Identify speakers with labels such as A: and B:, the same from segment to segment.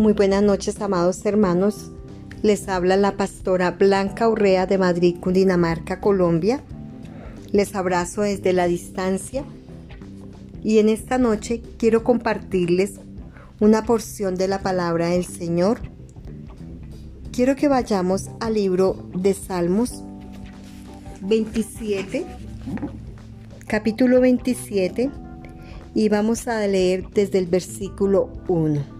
A: Muy buenas noches, amados hermanos. Les habla la pastora Blanca Urrea de Madrid, Cundinamarca, Colombia. Les abrazo desde la distancia y en esta noche quiero compartirles una porción de la palabra del Señor. Quiero que vayamos al libro de Salmos 27, capítulo 27, y vamos a leer desde el versículo 1.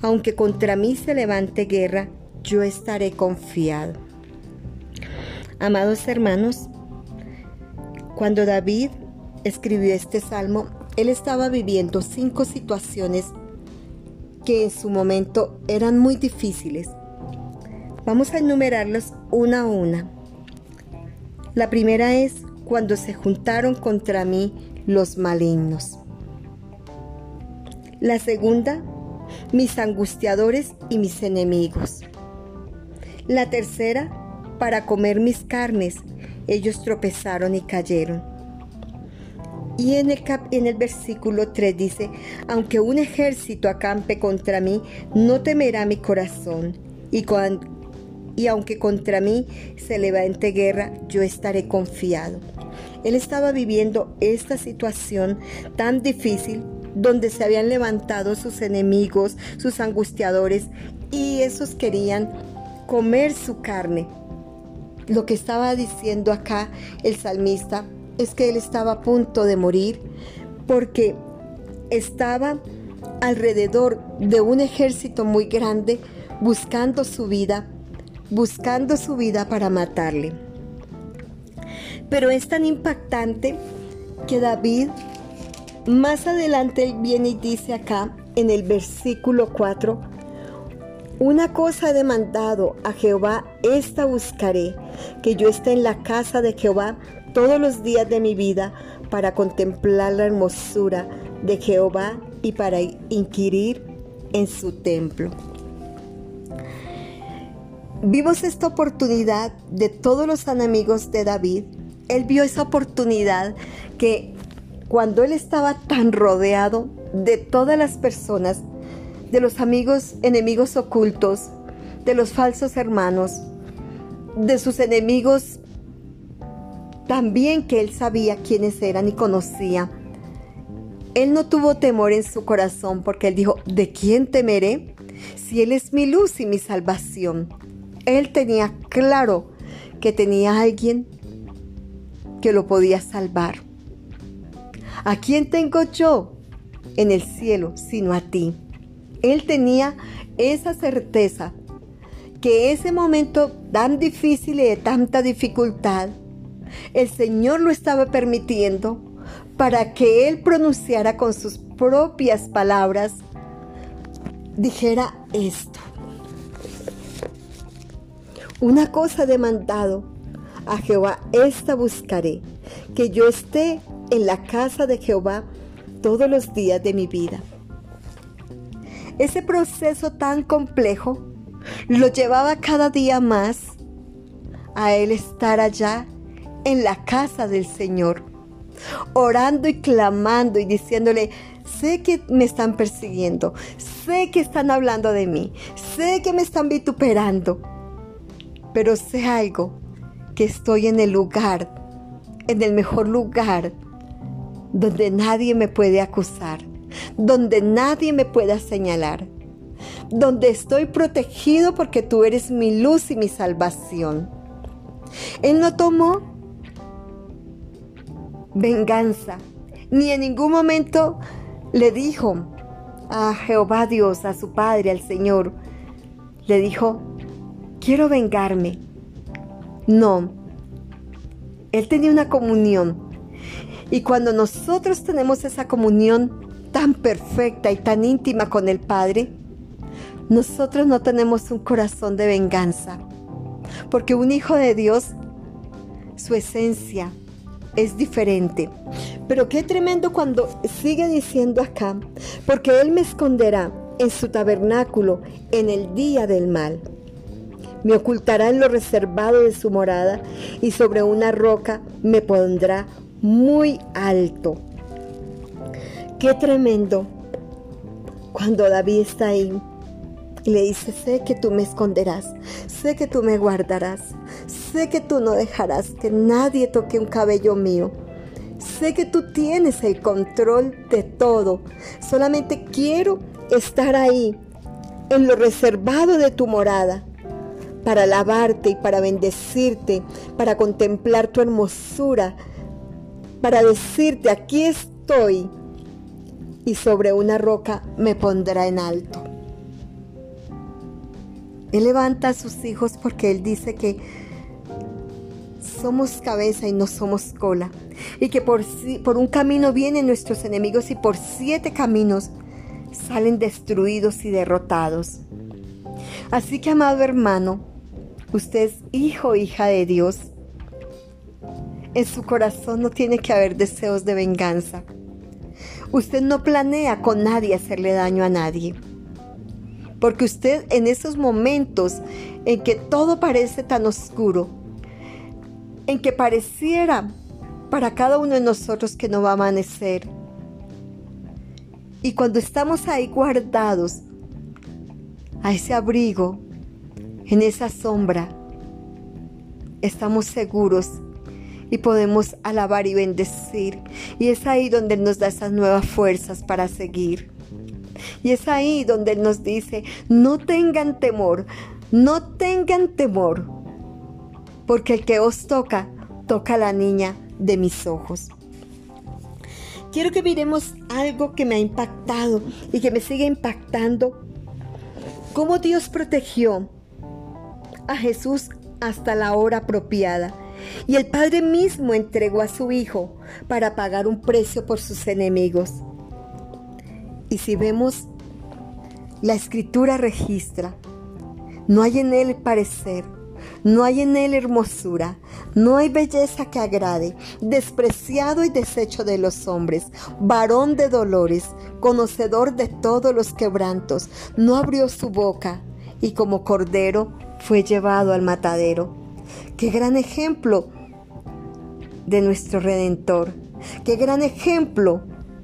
A: Aunque contra mí se levante guerra, yo estaré confiado. Amados hermanos, cuando David escribió este salmo, él estaba viviendo cinco situaciones que en su momento eran muy difíciles. Vamos a enumerarlas una a una. La primera es cuando se juntaron contra mí los malignos. La segunda, mis angustiadores y mis enemigos. La tercera, para comer mis carnes, ellos tropezaron y cayeron. Y en el, en el versículo 3 dice, aunque un ejército acampe contra mí, no temerá mi corazón. Y, y aunque contra mí se levante guerra, yo estaré confiado. Él estaba viviendo esta situación tan difícil donde se habían levantado sus enemigos, sus angustiadores, y esos querían comer su carne. Lo que estaba diciendo acá el salmista es que él estaba a punto de morir porque estaba alrededor de un ejército muy grande buscando su vida, buscando su vida para matarle. Pero es tan impactante que David más adelante viene y dice acá en el versículo 4, una cosa he demandado a Jehová, esta buscaré, que yo esté en la casa de Jehová todos los días de mi vida para contemplar la hermosura de Jehová y para inquirir en su templo. Vimos esta oportunidad de todos los enemigos de David él vio esa oportunidad que cuando él estaba tan rodeado de todas las personas, de los amigos enemigos ocultos, de los falsos hermanos, de sus enemigos también que él sabía quiénes eran y conocía. Él no tuvo temor en su corazón porque él dijo, ¿de quién temeré? Si Él es mi luz y mi salvación. Él tenía claro que tenía alguien que lo podía salvar. ¿A quién tengo yo en el cielo sino a ti? Él tenía esa certeza que ese momento tan difícil y de tanta dificultad, el Señor lo estaba permitiendo para que Él pronunciara con sus propias palabras, dijera esto. Una cosa demandado a Jehová, esta buscaré, que yo esté en la casa de Jehová todos los días de mi vida. Ese proceso tan complejo lo llevaba cada día más a él estar allá en la casa del Señor, orando y clamando y diciéndole, sé que me están persiguiendo, sé que están hablando de mí, sé que me están vituperando, pero sé algo, que estoy en el lugar, en el mejor lugar, donde nadie me puede acusar, donde nadie me pueda señalar, donde estoy protegido porque tú eres mi luz y mi salvación. Él no tomó venganza, ni en ningún momento le dijo a Jehová Dios, a su Padre, al Señor, le dijo, quiero vengarme no. Él tenía una comunión. Y cuando nosotros tenemos esa comunión, tan perfecta y tan íntima con el Padre, nosotros no tenemos un corazón de venganza, porque un hijo de Dios, su esencia es diferente. Pero qué tremendo cuando sigue diciendo acá, porque Él me esconderá en su tabernáculo en el día del mal. Me ocultará en lo reservado de su morada y sobre una roca me pondrá muy alto. Qué tremendo cuando David está ahí y le dice, sé que tú me esconderás, sé que tú me guardarás, sé que tú no dejarás que nadie toque un cabello mío. Sé que tú tienes el control de todo. Solamente quiero estar ahí, en lo reservado de tu morada, para alabarte y para bendecirte, para contemplar tu hermosura, para decirte, aquí estoy, y sobre una roca me pondrá en alto. Él levanta a sus hijos porque Él dice que somos cabeza y no somos cola. Y que por, por un camino vienen nuestros enemigos y por siete caminos salen destruidos y derrotados. Así que, amado hermano, usted es hijo hija de Dios. En su corazón no tiene que haber deseos de venganza. Usted no planea con nadie hacerle daño a nadie. Porque usted en esos momentos en que todo parece tan oscuro, en que pareciera para cada uno de nosotros que no va a amanecer, y cuando estamos ahí guardados, a ese abrigo, en esa sombra, estamos seguros y podemos alabar y bendecir. Y es ahí donde Él nos da esas nuevas fuerzas para seguir. Y es ahí donde Él nos dice, no tengan temor, no tengan temor, porque el que os toca, toca a la niña de mis ojos. Quiero que miremos algo que me ha impactado y que me sigue impactando. Cómo Dios protegió a Jesús hasta la hora apropiada. Y el Padre mismo entregó a su Hijo para pagar un precio por sus enemigos. Y si vemos, la escritura registra, no hay en él parecer, no hay en él hermosura, no hay belleza que agrade, despreciado y deshecho de los hombres, varón de dolores, conocedor de todos los quebrantos, no abrió su boca y como cordero fue llevado al matadero. Qué gran ejemplo de nuestro Redentor, qué gran ejemplo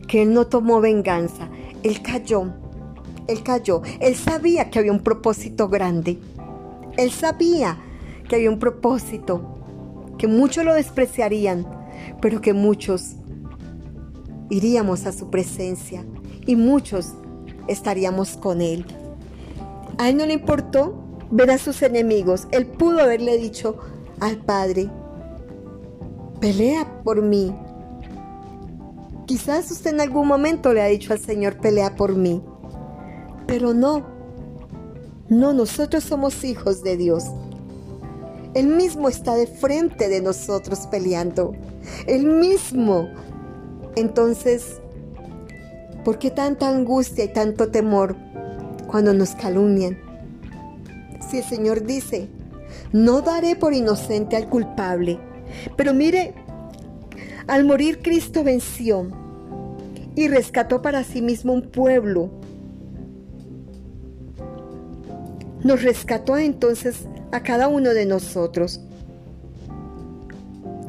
A: que Él no tomó venganza, él cayó, él cayó, él sabía que había un propósito grande, él sabía que había un propósito, que muchos lo despreciarían, pero que muchos iríamos a su presencia y muchos estaríamos con él. A él no le importó ver a sus enemigos, él pudo haberle dicho al Padre, pelea por mí, Quizás usted en algún momento le ha dicho al Señor, pelea por mí. Pero no, no, nosotros somos hijos de Dios. Él mismo está de frente de nosotros peleando. Él mismo. Entonces, ¿por qué tanta angustia y tanto temor cuando nos calumnian? Si el Señor dice, no daré por inocente al culpable. Pero mire, al morir Cristo venció y rescató para sí mismo un pueblo. Nos rescató entonces a cada uno de nosotros.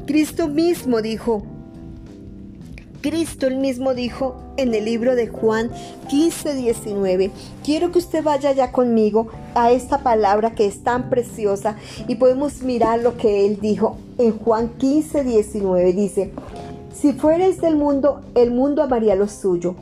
A: Cristo mismo dijo, Cristo el mismo dijo en el libro de Juan 15, 19, quiero que usted vaya ya conmigo a esta palabra que es tan preciosa y podemos mirar lo que él dijo en Juan 15, 19. Dice, si fueres del mundo, el mundo amaría lo suyo.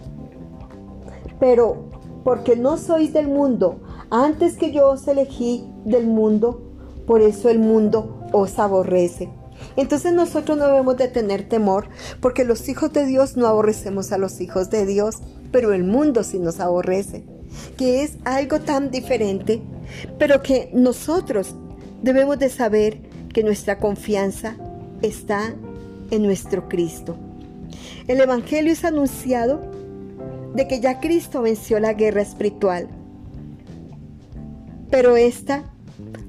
A: Pero porque no sois del mundo, antes que yo os elegí del mundo, por eso el mundo os aborrece. Entonces nosotros no debemos de tener temor, porque los hijos de Dios no aborrecemos a los hijos de Dios, pero el mundo sí nos aborrece, que es algo tan diferente, pero que nosotros debemos de saber que nuestra confianza está en nuestro Cristo. El Evangelio es anunciado de que ya Cristo venció la guerra espiritual. Pero esta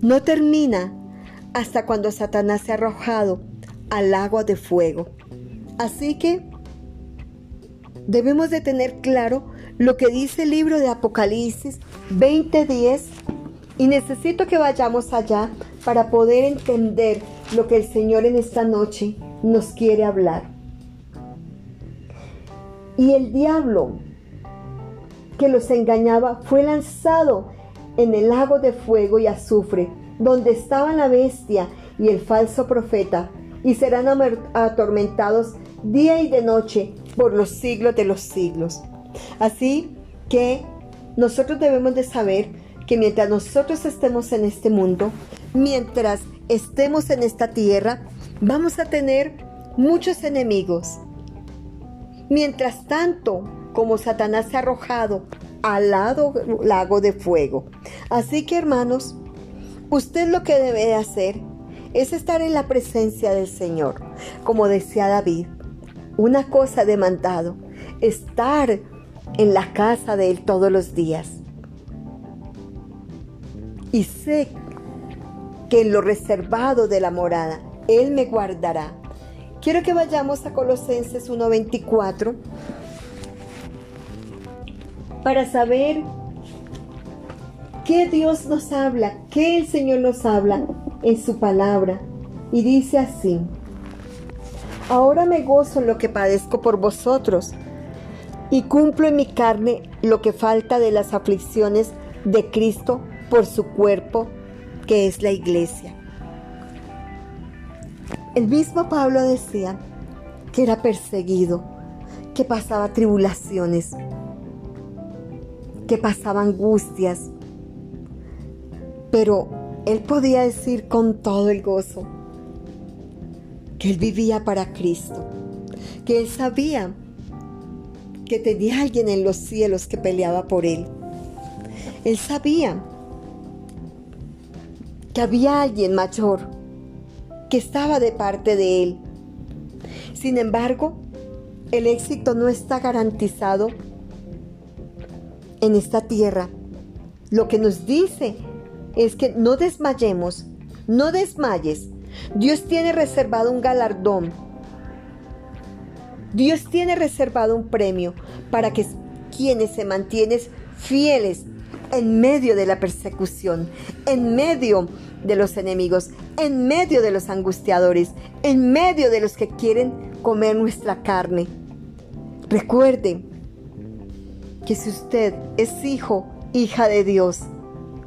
A: no termina hasta cuando Satanás se ha arrojado al lago de fuego. Así que debemos de tener claro lo que dice el libro de Apocalipsis 20:10 y necesito que vayamos allá para poder entender lo que el Señor en esta noche nos quiere hablar. Y el diablo que los engañaba fue lanzado en el lago de fuego y azufre, donde estaba la bestia y el falso profeta, y serán atormentados día y de noche por los siglos de los siglos. Así que nosotros debemos de saber que mientras nosotros estemos en este mundo, mientras estemos en esta tierra, vamos a tener muchos enemigos. Mientras tanto, como Satanás se ha arrojado al lado lago de fuego. Así que hermanos, usted lo que debe hacer es estar en la presencia del Señor, como decía David. Una cosa demandado, estar en la casa de Él todos los días. Y sé que en lo reservado de la morada, Él me guardará. Quiero que vayamos a Colosenses 1.24 para saber qué Dios nos habla, qué el Señor nos habla en su palabra. Y dice así, ahora me gozo en lo que padezco por vosotros y cumplo en mi carne lo que falta de las aflicciones de Cristo por su cuerpo, que es la iglesia. El mismo Pablo decía que era perseguido, que pasaba tribulaciones, que pasaba angustias, pero él podía decir con todo el gozo que él vivía para Cristo, que él sabía que tenía alguien en los cielos que peleaba por él. Él sabía que había alguien mayor que estaba de parte de él. Sin embargo, el éxito no está garantizado en esta tierra. Lo que nos dice es que no desmayemos, no desmayes. Dios tiene reservado un galardón Dios tiene reservado un premio para que quienes se mantienen fieles en medio de la persecución, en medio de los enemigos, en medio de los angustiadores, en medio de los que quieren comer nuestra carne. Recuerde que si usted es hijo, hija de Dios,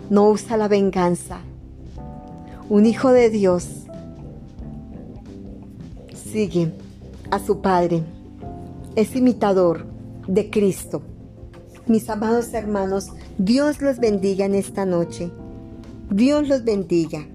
A: no usa la venganza. Un hijo de Dios sigue a su Padre. Es imitador de Cristo. Mis amados hermanos, Dios los bendiga en esta noche. Dios los bendiga.